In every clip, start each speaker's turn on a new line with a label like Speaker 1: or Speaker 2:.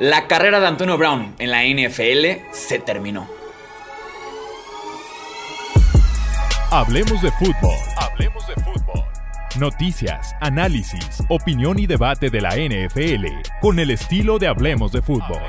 Speaker 1: La carrera de Antonio Brown en la NFL se terminó.
Speaker 2: Hablemos de fútbol. Hablemos de fútbol. Noticias, análisis, opinión y debate de la NFL con el estilo de Hablemos de fútbol.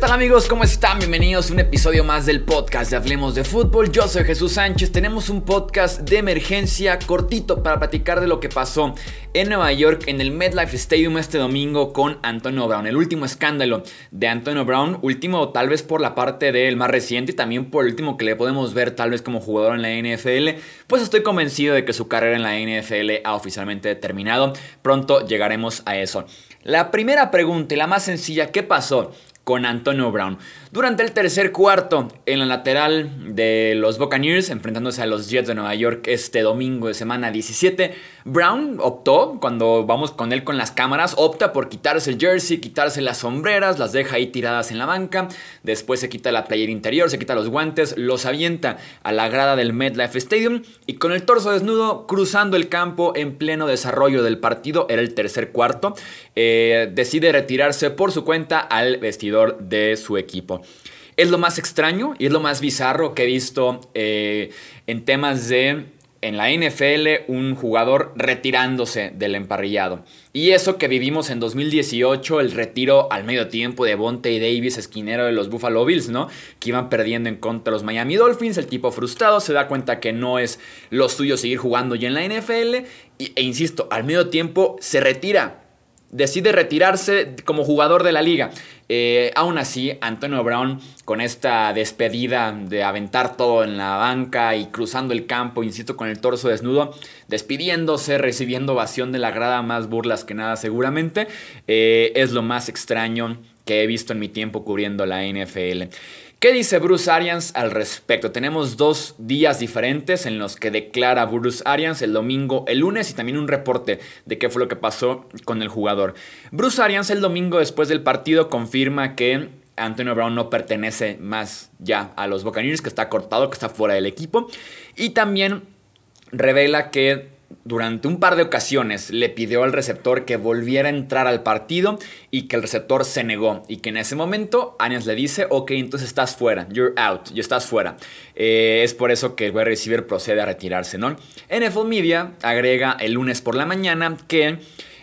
Speaker 1: Tal amigos? ¿Cómo están? Bienvenidos a un episodio más del podcast de Hablemos de Fútbol. Yo soy Jesús Sánchez. Tenemos un podcast de emergencia cortito para platicar de lo que pasó en Nueva York en el MetLife Stadium este domingo con Antonio Brown. El último escándalo de Antonio Brown, último tal vez por la parte del más reciente y también por el último que le podemos ver tal vez como jugador en la NFL. Pues estoy convencido de que su carrera en la NFL ha oficialmente terminado. Pronto llegaremos a eso. La primera pregunta y la más sencilla, ¿qué pasó? Con Antonio Brown. Durante el tercer cuarto, en la lateral de los Buccaneers, enfrentándose a los Jets de Nueva York este domingo de semana 17, Brown optó, cuando vamos con él con las cámaras, opta por quitarse el jersey, quitarse las sombreras, las deja ahí tiradas en la banca, después se quita la playera interior, se quita los guantes, los avienta a la grada del MetLife Stadium y con el torso desnudo cruzando el campo en pleno desarrollo del partido, era el tercer cuarto, eh, decide retirarse por su cuenta al de su equipo. Es lo más extraño y es lo más bizarro que he visto eh, en temas de en la NFL un jugador retirándose del emparrillado. Y eso que vivimos en 2018, el retiro al medio tiempo de Bonte Davis, esquinero de los Buffalo Bills, ¿no? Que iban perdiendo en contra de los Miami Dolphins, el tipo frustrado se da cuenta que no es lo suyo seguir jugando ya en la NFL e insisto, al medio tiempo se retira decide retirarse como jugador de la liga. Eh, aún así, Antonio Brown, con esta despedida de aventar todo en la banca y cruzando el campo, insisto, con el torso desnudo, despidiéndose, recibiendo ovación de la grada, más burlas que nada seguramente, eh, es lo más extraño que he visto en mi tiempo cubriendo la NFL. ¿Qué dice Bruce Arians al respecto? Tenemos dos días diferentes en los que declara Bruce Arians el domingo, el lunes y también un reporte de qué fue lo que pasó con el jugador. Bruce Arians el domingo después del partido confirma que Antonio Brown no pertenece más ya a los Buccaneers, que está cortado, que está fuera del equipo. Y también revela que durante un par de ocasiones le pidió al receptor que volviera a entrar al partido y que el receptor se negó y que en ese momento Arians le dice, ok, entonces estás fuera, you're out, ya estás fuera. Eh, es por eso que el wide receiver procede a retirarse, ¿no? NFL Media agrega el lunes por la mañana que...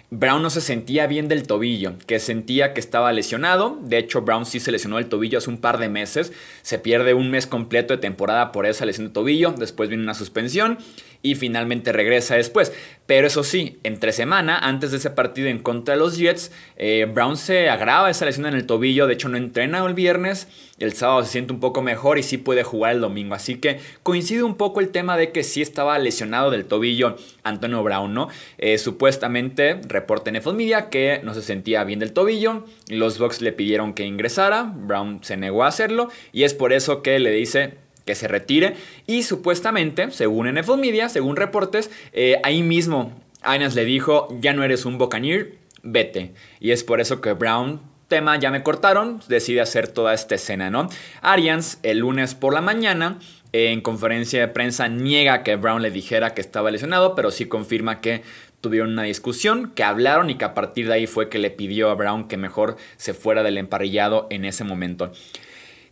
Speaker 1: Brown no se sentía bien del tobillo, que sentía que estaba lesionado. De hecho, Brown sí se lesionó el tobillo hace un par de meses. Se pierde un mes completo de temporada por esa lesión de tobillo. Después viene una suspensión y finalmente regresa después. Pero eso sí, entre semana, antes de ese partido en contra de los Jets, eh, Brown se agrava esa lesión en el tobillo, de hecho no entrena el viernes, el sábado se siente un poco mejor y sí puede jugar el domingo. Así que coincide un poco el tema de que sí estaba lesionado del tobillo Antonio Brown, ¿no? Eh, supuestamente, reporta en Media que no se sentía bien del tobillo, los Bucks le pidieron que ingresara, Brown se negó a hacerlo y es por eso que le dice que se retire. Y supuestamente, según NFL Media, según reportes, eh, ahí mismo Arians le dijo, ya no eres un Buccaneer, vete. Y es por eso que Brown, tema, ya me cortaron, decide hacer toda esta escena, ¿no? Arians, el lunes por la mañana, en conferencia de prensa, niega que Brown le dijera que estaba lesionado, pero sí confirma que tuvieron una discusión, que hablaron y que a partir de ahí fue que le pidió a Brown que mejor se fuera del emparrillado en ese momento.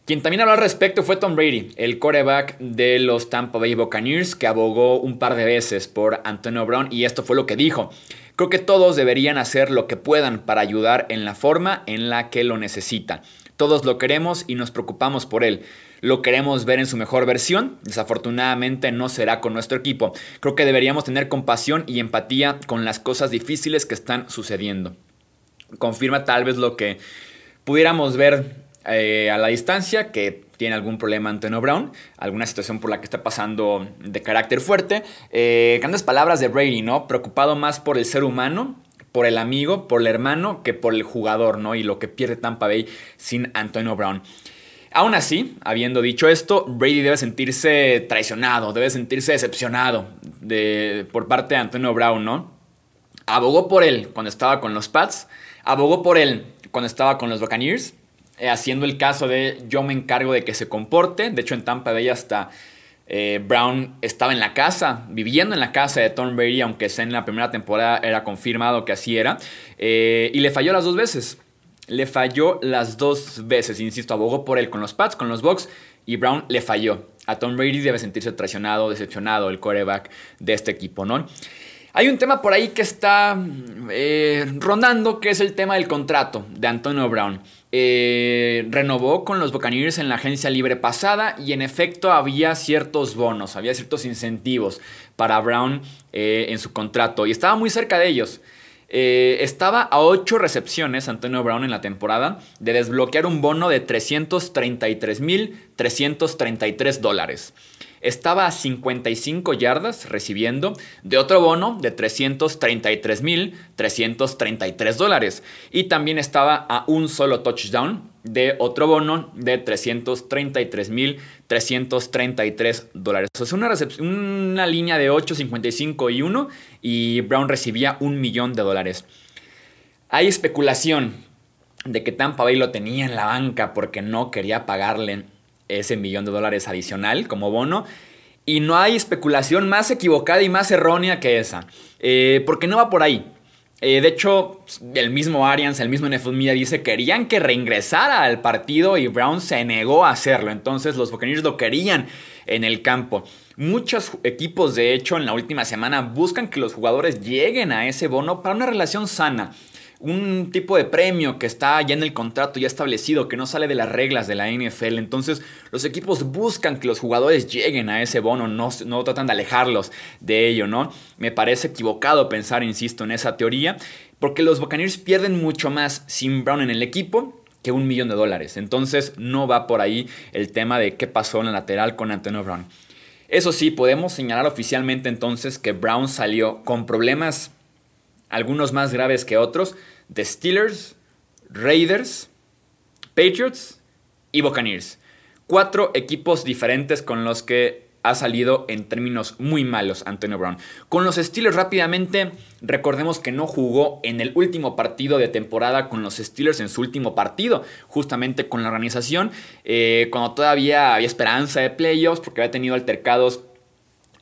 Speaker 1: Quien también habló al respecto fue Tom Brady, el quarterback de los Tampa Bay Buccaneers, que abogó un par de veces por Antonio Brown y esto fue lo que dijo. Creo que todos deberían hacer lo que puedan para ayudar en la forma en la que lo necesitan. Todos lo queremos y nos preocupamos por él. Lo queremos ver en su mejor versión. Desafortunadamente no será con nuestro equipo. Creo que deberíamos tener compasión y empatía con las cosas difíciles que están sucediendo. Confirma tal vez lo que pudiéramos ver eh, a la distancia que tiene algún problema Antonio Brown, alguna situación por la que está pasando de carácter fuerte. Eh, grandes palabras de Brady, ¿no? Preocupado más por el ser humano, por el amigo, por el hermano, que por el jugador, ¿no? Y lo que pierde Tampa Bay sin Antonio Brown. Aún así, habiendo dicho esto, Brady debe sentirse traicionado, debe sentirse decepcionado de, por parte de Antonio Brown, ¿no? Abogó por él cuando estaba con los Pats, abogó por él cuando estaba con los Buccaneers, eh, haciendo el caso de yo me encargo de que se comporte. De hecho, en Tampa Bay hasta eh, Brown estaba en la casa, viviendo en la casa de Tom Brady, aunque en la primera temporada era confirmado que así era. Eh, y le falló las dos veces. Le falló las dos veces, insisto, abogó por él con los Pats, con los Bucks, y Brown le falló. A Tom Brady debe sentirse traicionado, decepcionado el quarterback de este equipo, ¿no? Hay un tema por ahí que está eh, rondando, que es el tema del contrato de Antonio Brown. Eh, renovó con los Buccaneers en la agencia libre pasada y en efecto había ciertos bonos, había ciertos incentivos para Brown eh, en su contrato y estaba muy cerca de ellos. Estaba a 8 recepciones Antonio Brown en la temporada de desbloquear un bono de 333.333 dólares estaba a 55 yardas recibiendo de otro bono de 333.333 dólares. Y también estaba a un solo touchdown de otro bono de 333.333 dólares. es una, una línea de 8, 55 y 1 y Brown recibía un millón de dólares. Hay especulación de que Tampa Bay lo tenía en la banca porque no quería pagarle ese millón de dólares adicional como bono. Y no hay especulación más equivocada y más errónea que esa. Eh, porque no va por ahí. Eh, de hecho, el mismo Arians, el mismo NFL Media dice que querían que reingresara al partido y Brown se negó a hacerlo. Entonces los Buccaneers lo querían en el campo. Muchos equipos, de hecho, en la última semana buscan que los jugadores lleguen a ese bono para una relación sana un tipo de premio que está ya en el contrato ya establecido, que no sale de las reglas de la NFL. Entonces los equipos buscan que los jugadores lleguen a ese bono, no, no tratan de alejarlos de ello, ¿no? Me parece equivocado pensar, insisto, en esa teoría, porque los Buccaneers pierden mucho más sin Brown en el equipo que un millón de dólares. Entonces no va por ahí el tema de qué pasó en la lateral con Antonio Brown. Eso sí, podemos señalar oficialmente entonces que Brown salió con problemas algunos más graves que otros, de Steelers, Raiders, Patriots y Buccaneers. Cuatro equipos diferentes con los que ha salido en términos muy malos Antonio Brown. Con los Steelers rápidamente, recordemos que no jugó en el último partido de temporada con los Steelers en su último partido, justamente con la organización, eh, cuando todavía había esperanza de playoffs, porque había tenido altercados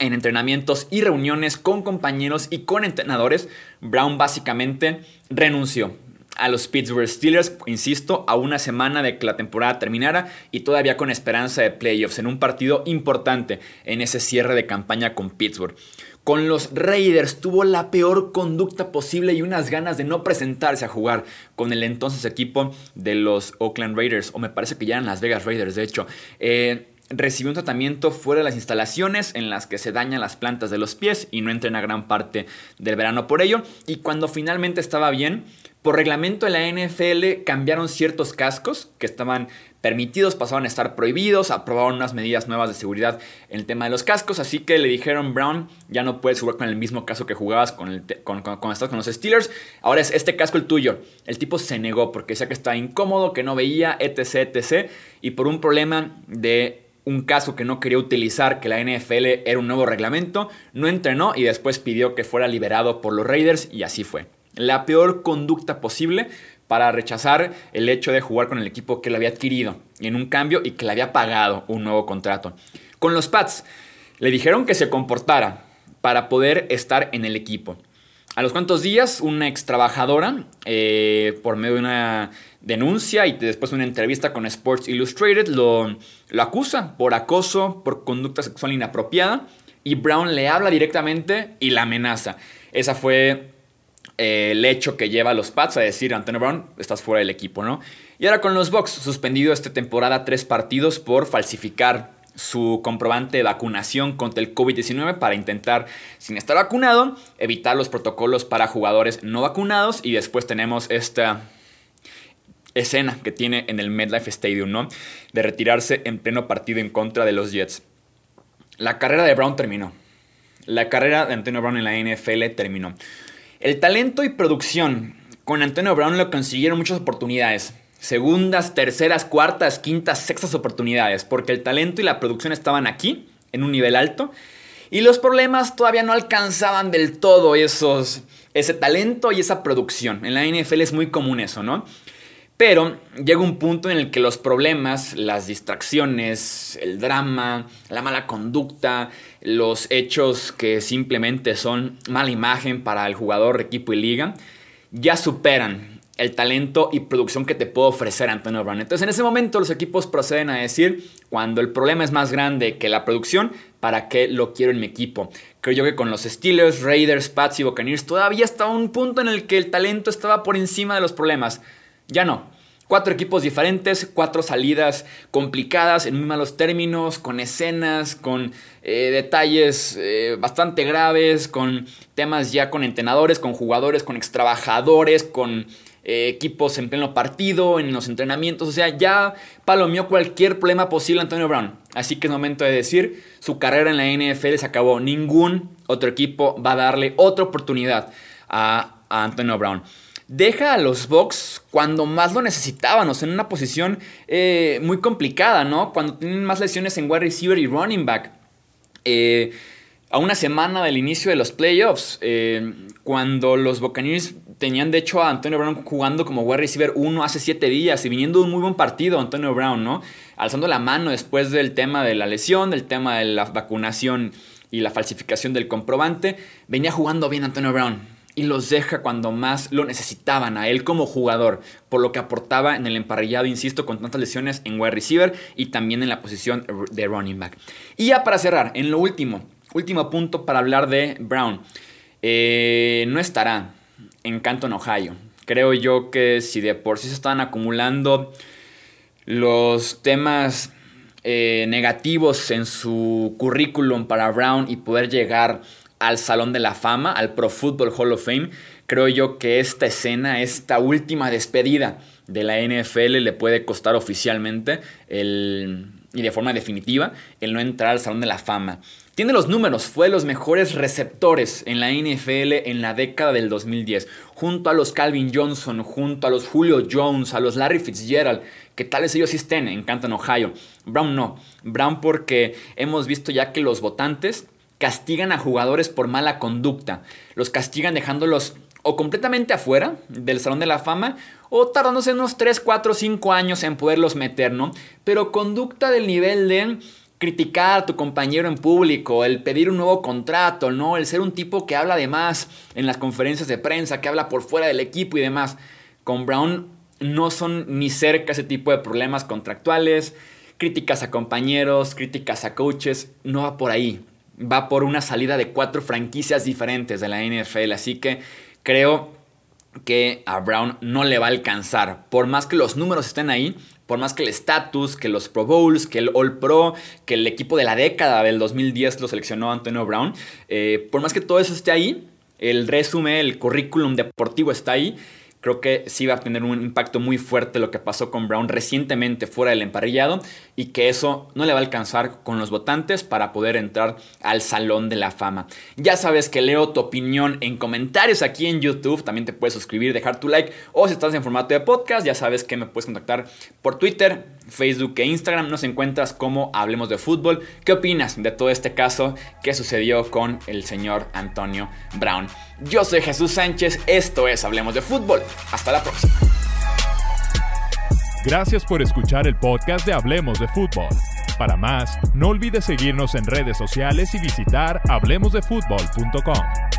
Speaker 1: en entrenamientos y reuniones con compañeros y con entrenadores, Brown básicamente renunció a los Pittsburgh Steelers, insisto, a una semana de que la temporada terminara y todavía con esperanza de playoffs en un partido importante en ese cierre de campaña con Pittsburgh. Con los Raiders tuvo la peor conducta posible y unas ganas de no presentarse a jugar con el entonces equipo de los Oakland Raiders, o me parece que ya eran Las Vegas Raiders, de hecho. Eh, recibió un tratamiento fuera de las instalaciones en las que se dañan las plantas de los pies y no entrena gran parte del verano por ello. Y cuando finalmente estaba bien, por reglamento de la NFL cambiaron ciertos cascos que estaban permitidos, pasaban a estar prohibidos, aprobaron unas medidas nuevas de seguridad en el tema de los cascos, así que le dijeron, Brown, ya no puedes jugar con el mismo casco que jugabas con, el con, con, con los Steelers, ahora es este casco el tuyo. El tipo se negó porque decía que estaba incómodo, que no veía, etc, etc, y por un problema de un caso que no quería utilizar, que la NFL era un nuevo reglamento, no entrenó y después pidió que fuera liberado por los Raiders y así fue. La peor conducta posible para rechazar el hecho de jugar con el equipo que lo había adquirido en un cambio y que le había pagado un nuevo contrato. Con los Pats, le dijeron que se comportara para poder estar en el equipo. A los cuantos días, una ex trabajadora, eh, por medio de una denuncia y después una entrevista con Sports Illustrated, lo, lo acusa por acoso, por conducta sexual inapropiada, y Brown le habla directamente y la amenaza. Esa fue eh, el hecho que lleva a los Pats a decir, Antonio Brown, estás fuera del equipo, ¿no? Y ahora con los Bucks, suspendido esta temporada tres partidos por falsificar su comprobante de vacunación contra el COVID-19 para intentar, sin estar vacunado, evitar los protocolos para jugadores no vacunados. Y después tenemos esta escena que tiene en el MetLife Stadium, ¿no? De retirarse en pleno partido en contra de los Jets. La carrera de Brown terminó. La carrera de Antonio Brown en la NFL terminó. El talento y producción con Antonio Brown lo consiguieron muchas oportunidades segundas, terceras, cuartas, quintas, sextas oportunidades, porque el talento y la producción estaban aquí, en un nivel alto, Y los problemas todavía no alcanzaban del todo esos, ese talento y esa producción. En la NFL es muy común eso, ¿no? Pero llega un punto en el que los problemas, las distracciones, el drama, la mala conducta, los hechos que simplemente son mala imagen para el jugador, equipo y liga, ya superan el talento y producción que te puede ofrecer Antonio Brown. Entonces en ese momento los equipos proceden a decir, cuando el problema es más grande que la producción, ¿para qué lo quiero en mi equipo? Creo yo que con los Steelers, Raiders, Pats y Buccaneers todavía estaba un punto en el que el talento estaba por encima de los problemas. Ya no. Cuatro equipos diferentes, cuatro salidas complicadas, en muy malos términos, con escenas, con eh, detalles eh, bastante graves, con temas ya con entrenadores, con jugadores, con extrabajadores, con eh, equipos en pleno partido, en los entrenamientos. O sea, ya palomeó cualquier problema posible Antonio Brown. Así que es momento de decir, su carrera en la NFL se acabó. Ningún otro equipo va a darle otra oportunidad a, Antonio Brown. Deja a los Bucks cuando más lo necesitaban, o sea, en una posición eh, muy complicada, ¿no? Cuando tienen más lesiones en wide receiver y running back. Eh, a una semana del inicio de los playoffs, cuando los Buccaneers tenían de hecho a Antonio Brown jugando como wide receiver 1 hace 7 días y viniendo un muy buen partido Antonio Brown, ¿no? Alzando la mano después del tema de la lesión, del tema de la vacunación y la falsificación del comprobante, venía jugando bien Antonio Brown y los deja cuando más lo necesitaban a él como jugador, por lo que aportaba en el emparrillado, insisto, con tantas lesiones en wide receiver y también en la posición de running back. Y ya para cerrar, en lo último, último punto para hablar de Brown. Eh, no estará en Canton, Ohio. Creo yo que si de por sí se están acumulando los temas eh, negativos en su currículum para Brown y poder llegar al Salón de la Fama, al Pro Football Hall of Fame, creo yo que esta escena, esta última despedida de la NFL le puede costar oficialmente el, y de forma definitiva el no entrar al Salón de la Fama. Tiene los números, fue de los mejores receptores en la NFL en la década del 2010, junto a los Calvin Johnson, junto a los Julio Jones, a los Larry Fitzgerald, que tales ellos sí estén en Canton, Ohio. Brown no, Brown porque hemos visto ya que los votantes castigan a jugadores por mala conducta, los castigan dejándolos o completamente afuera del Salón de la Fama o tardándose unos 3, 4, 5 años en poderlos meter, ¿no? Pero conducta del nivel de criticar a tu compañero en público, el pedir un nuevo contrato, ¿no? El ser un tipo que habla de más en las conferencias de prensa, que habla por fuera del equipo y demás. Con Brown no son ni cerca ese tipo de problemas contractuales, críticas a compañeros, críticas a coaches, no va por ahí. Va por una salida de cuatro franquicias diferentes de la NFL, así que creo que a Brown no le va a alcanzar. Por más que los números estén ahí, por más que el estatus, que los Pro Bowls, que el All Pro, que el equipo de la década del 2010 lo seleccionó Antonio Brown, eh, por más que todo eso esté ahí, el resumen, el currículum deportivo está ahí, creo que sí va a tener un impacto muy fuerte lo que pasó con Brown recientemente fuera del emparrillado y que eso no le va a alcanzar con los votantes para poder entrar al Salón de la Fama. Ya sabes que leo tu opinión en comentarios aquí en YouTube, también te puedes suscribir, dejar tu like o si estás en formato de podcast, ya sabes que me puedes contactar por Twitter, Facebook e Instagram, nos encuentras como Hablemos de Fútbol. ¿Qué opinas de todo este caso que sucedió con el señor Antonio Brown? Yo soy Jesús Sánchez, esto es Hablemos de Fútbol. Hasta la próxima.
Speaker 2: Gracias por escuchar el podcast de Hablemos de Fútbol. Para más, no olvides seguirnos en redes sociales y visitar hablemosdefutbol.com.